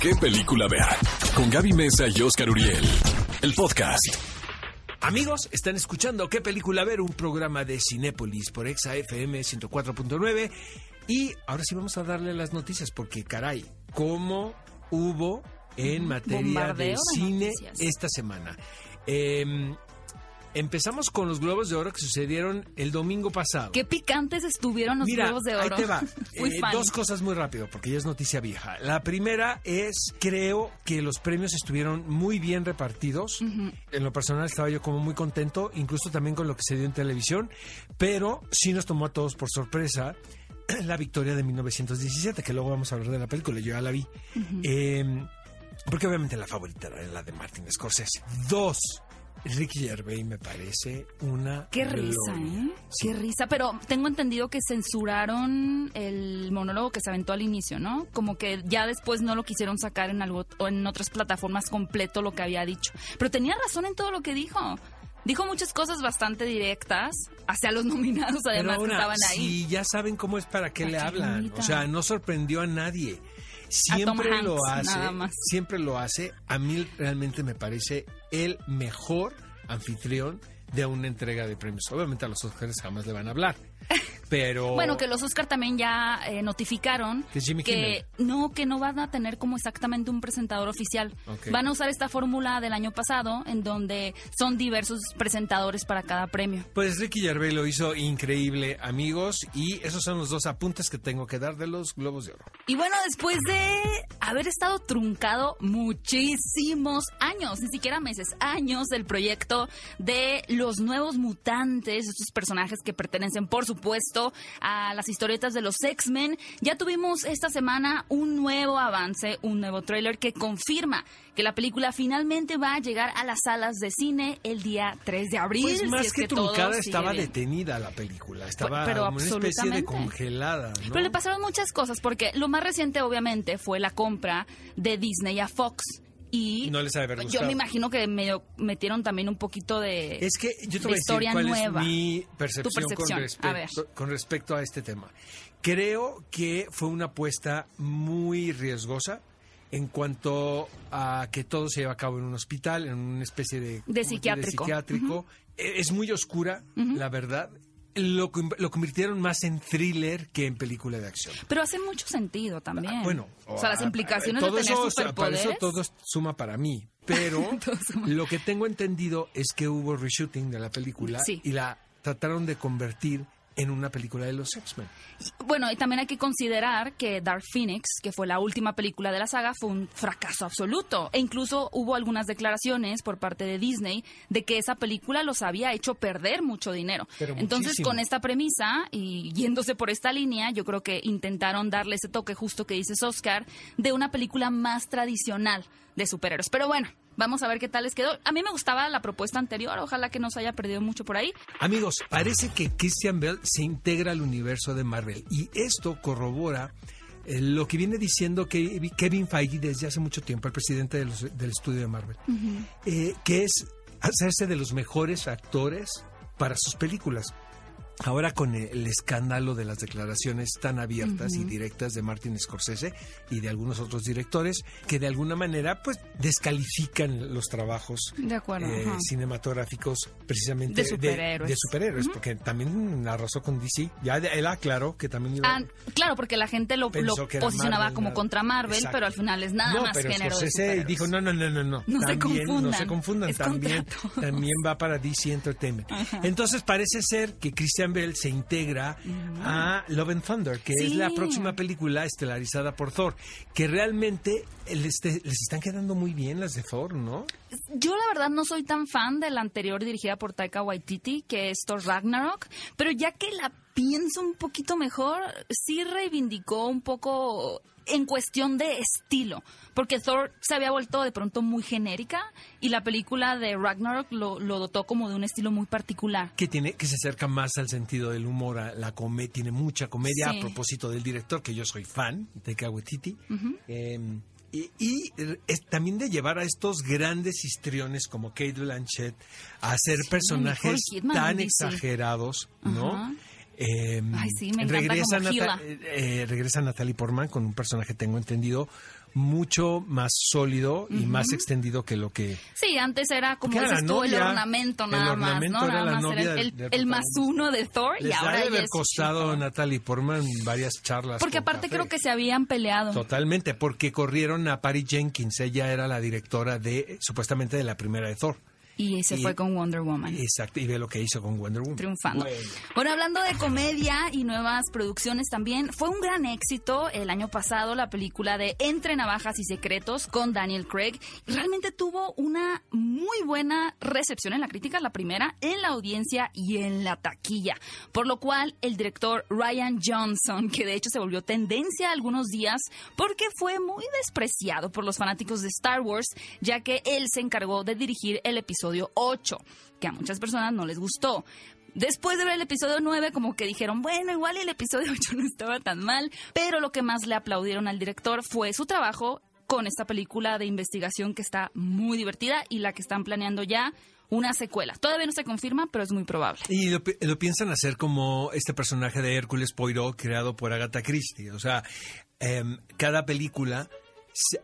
qué película ver. Con Gaby Mesa y Oscar Uriel. El podcast. Amigos, están escuchando ¿Qué película ver? Un programa de Cinépolis por Exa FM 104.9. Y ahora sí vamos a darle las noticias porque, caray, ¿cómo hubo en materia Bombardeo de cine esta semana? Em, empezamos con los Globos de Oro que sucedieron el domingo pasado. Qué picantes estuvieron los Mira, globos de oro. ahí te va. Eh, dos cosas muy rápido, porque ya es noticia vieja. La primera es, creo que los premios estuvieron muy bien repartidos. En lo personal estaba yo como muy contento, incluso también con lo que se dio en televisión, pero sí nos tomó a todos por sorpresa la victoria de 1917, que luego vamos a hablar de la película, yo ya la vi. Eh, porque obviamente la favorita era la de Martin Scorsese. Dos, Ricky Gervais me parece una... Qué risa. ¿eh? Sí. Qué risa. Pero tengo entendido que censuraron el monólogo que se aventó al inicio, ¿no? Como que ya después no lo quisieron sacar en algo o en otras plataformas completo lo que había dicho. Pero tenía razón en todo lo que dijo. Dijo muchas cosas bastante directas hacia los nominados, además que estaban ahí. Si ya saben cómo es para qué ¿Para le qué hablan. O sea, no sorprendió a nadie. Siempre lo hace. Siempre lo hace. A mí realmente me parece el mejor anfitrión de una entrega de premios. Obviamente a los Oscars jamás le van a hablar. Pero. Bueno, que los Oscar también ya eh, notificaron Que es Jimmy que no, que no van a tener como exactamente un presentador oficial. Van a usar esta fórmula del año pasado en donde son diversos presentadores para cada premio. Pues Ricky Gervais lo hizo increíble, amigos. Y esos son los dos apuntes que tengo que dar de los Globos de Oro. Y bueno, después de haber estado truncado muchísimos años, ni siquiera meses, años del proyecto de los nuevos mutantes, estos personajes que pertenecen, por supuesto, a las historietas de los X-Men, ya tuvimos esta semana un nuevo avance, un nuevo tráiler que confirma que la película finalmente va a llegar a las salas de cine el día 3 de abril. Pues si más es que, todo truncada estaba bien. detenida la película. Estaba pero una especie de congelada. ¿no? Pero le pasaron muchas cosas, porque lo más reciente, obviamente, fue la compra de Disney a Fox. Y No les ha de haber yo me imagino que medio metieron también un poquito de, Es que yo te de voy a decir cuál nueva. es mi percepción, Tu percepción, Con, respecto, con respecto a este tema. Creo que fue una apuesta muy riesgosa en cuanto a que todo se lleva a cabo en un hospital, en una especie de, ¿cómo se dice? psiquiátrico. Eh, Es muy oscura, la verdad. Lo, lo convirtieron más en thriller que en película de acción. Pero hace mucho sentido también. Ah, Bueno, o sea, las ah, implicaciones todo de tener eso, Para superpoderes. eso todo suma para mí. Pero lo que tengo entendido es que hubo reshooting de la película Sí. y la trataron de convertir en una película de los X-Men. Bueno, y también hay que considerar que Dark Phoenix, que fue la última película de la saga, fue un fracaso absoluto. E incluso hubo algunas declaraciones por parte de Disney de que esa película los había hecho perder mucho dinero. Pero Entonces, muchísimo. con esta premisa y yéndose por esta línea, yo creo que intentaron darle ese toque justo que dices Oscar, de una película más tradicional de superhéroes. Pero bueno. Vamos a ver qué tal les quedó. A mí me gustaba la propuesta anterior, ojalá que no se haya perdido mucho por ahí. Amigos, parece que Christian Bell se integra al universo de Marvel y esto corrobora eh, lo que viene diciendo Kevin Feige desde hace mucho tiempo, el presidente de los- del estudio de Marvel, eh, que es hacerse de los mejores actores para sus películas. Ahora con el, escándalo de las declaraciones tan abiertas y directas de Martin Scorsese y de algunos otros directores que de alguna manera pues descalifican los trabajos De acuerdo, eh, cinematográficos precisamente De superhéroes. de superhéroes, porque también arrasó con DC. Ya él aclaró que también iba Ah, claro, porque la gente lo, posicionaba Marvel, como nada. contra Marvel, Exacto. pero al final es nada no, más pero género Scorsese dijo, no, no, no, no, no. No se también, No confundan. se confundan, también, también va para DC Entertainment. Entonces parece ser que Christian Bell se integra a Love and Thunder, que es la próxima película estelarizada por Thor, que realmente les, les están quedando muy bien las de Thor, ¿no? Yo la verdad no soy tan fan de la anterior dirigida por Taika Waititi, que es Thor Ragnarok, pero ya que la pienso un poquito mejor, sí reivindicó un poco en cuestión de estilo, porque Thor se había vuelto de pronto muy genérica y la película de Ragnarok lo, lo dotó como de un estilo muy particular. que tiene que se acerca más al sentido del humor, a la comedia, tiene mucha comedia Sí. a propósito del director que yo soy fan de Kawetiti. Eh, y y, es también de llevar a estos grandes histriones como Kate Blanchett a hacer personajes Nicole tan exagerados, ¿no? Eh, Ay, sí, me regresa, como Nata- eh, regresa Natalie Portman con un personaje, tengo entendido, mucho más sólido y más extendido que lo que... Sí, antes era como dices tú, el novia, ornamento el nada ornamento más, ¿no? era Nada la más novia era el, del el más uno de Thor y Les ahora de ya haber costado a. Natalie Portman varias charlas. Porque aparte café. creo que se habían peleado. Totalmente, porque corrieron a Patty Jenkins. Ella era la directora de, supuestamente, de la primera de Thor. Y se Y- fue con Wonder Woman. Exacto, y ve lo que hizo con Wonder Woman. triunfando. Bueno. Bueno, hablando de comedia y nuevas producciones también, fue un gran éxito el año pasado la película de Entre Navajas y Secretos con Daniel Craig. Realmente tuvo una muy buena recepción en la crítica, la primera, en la audiencia y en la taquilla. Por lo cual, el director Ryan Johnson, que de hecho se volvió tendencia algunos días porque fue muy despreciado por los fanáticos de Star Wars, ya que él se encargó de dirigir el episodio 8, que a muchas personas no les gustó. Después de ver el episodio 9, como que dijeron, bueno, igual el episodio 8 no estaba tan mal, pero lo que más le aplaudieron al director fue su trabajo con esta película de investigación que está muy divertida y la que están planeando ya una secuela. Todavía no se confirma, pero es muy probable. Y lo, pi- lo piensan hacer como este personaje de Hércules Poirot creado por Agatha Christie. O sea, em, cada película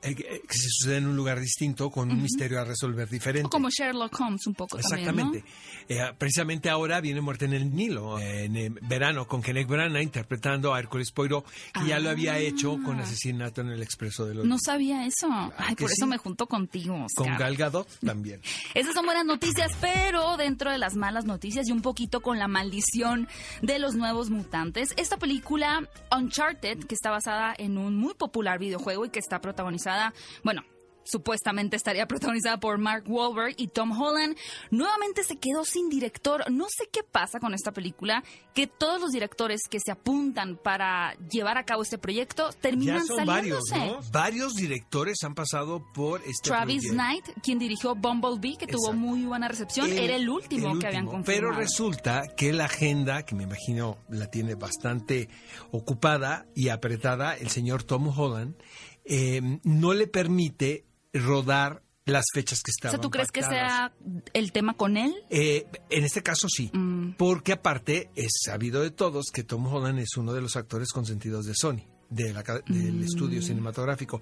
que se sucede en un lugar distinto con un misterio a resolver diferente. O como Sherlock Holmes un poco Exactamente. también, Eh, precisamente ahora viene Muerte en el Nilo, eh, en eh, verano, con Kenneth Branagh interpretando a Hércules Poirot, que ya lo había hecho con Asesinato en el Expreso de los ¿no? Sabía eso. Ay, por eso me junto contigo, Con Oscar. Gal Gadot también. Esas son buenas noticias, pero dentro de las malas noticias y un poquito con la maldición de los nuevos mutantes, esta película Uncharted, que está basada en un muy popular videojuego y que está protagonizada, bueno, supuestamente estaría protagonizada por Mark Wahlberg y Tom Holland, nuevamente se quedó sin director. No sé qué pasa con esta película, que todos los directores que se apuntan para llevar a cabo este proyecto Ya terminan varios, saliéndose. ¿no? Varios directores han pasado por este Travis proyecto. Knight, quien dirigió Bumblebee, que tuvo muy buena recepción, El- era el último el que habían último. confirmado. Pero resulta que la agenda, que me imagino la tiene bastante ocupada y apretada, el señor Tom Holland, eh, no le permite rodar las fechas que o estaban sea, ¿tú crees que sea el tema con él? Eh, en este caso sí, Mm. porque aparte es sabido de todos que Tom Holland es uno de los actores consentidos de Sony, de la del Mm. estudio cinematográfico.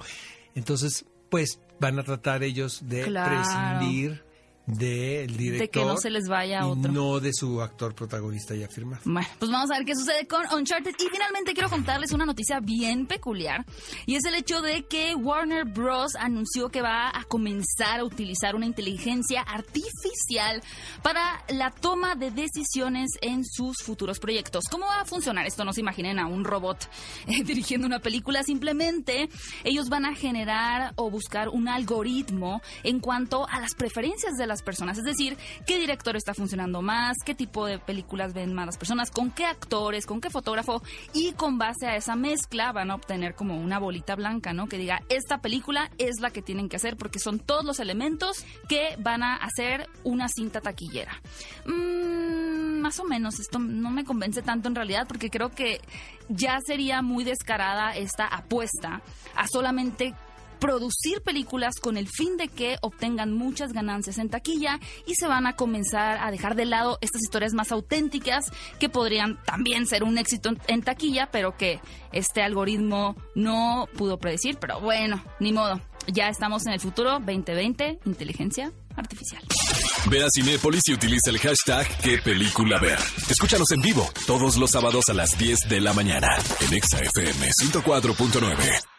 Entonces, pues van a tratar ellos de Claro. prescindir del director De que no se les vaya y otro. no de su actor protagonista ya firmado. Bueno, pues vamos a ver qué sucede con Uncharted. Y finalmente quiero contarles una noticia bien peculiar. Y es el hecho de que Warner Bros. anunció que va a comenzar a utilizar una inteligencia artificial para la toma de decisiones en sus futuros proyectos. ¿Cómo va a funcionar esto? No se imaginen a un robot eh, dirigiendo una película. Simplemente ellos van a generar o buscar un algoritmo en cuanto a las preferencias de las personas. Es decir, qué director está funcionando más, qué tipo de películas ven más las personas, con qué actores, con qué fotógrafo. Y con base a esa mezcla van a obtener como una bolita blanca, ¿no? Que diga, esta película es la que tienen que hacer porque son todos los elementos que van a hacer una cinta taquillera. Mm, más o menos, esto no me convence tanto en realidad porque creo que ya sería muy descarada esta apuesta a solamente producir películas con el fin de que obtengan muchas ganancias en taquilla y se van a comenzar a dejar de lado estas historias más auténticas que podrían también ser un éxito en taquilla, pero que este algoritmo no pudo predecir. Pero bueno, ni modo. Ya estamos en el futuro 2020, inteligencia artificial. Ve a Cinépolis y utiliza el hashtag qué película ver. Escúchanos en vivo todos los sábados a las 10 de la mañana en Exa FM 104.9.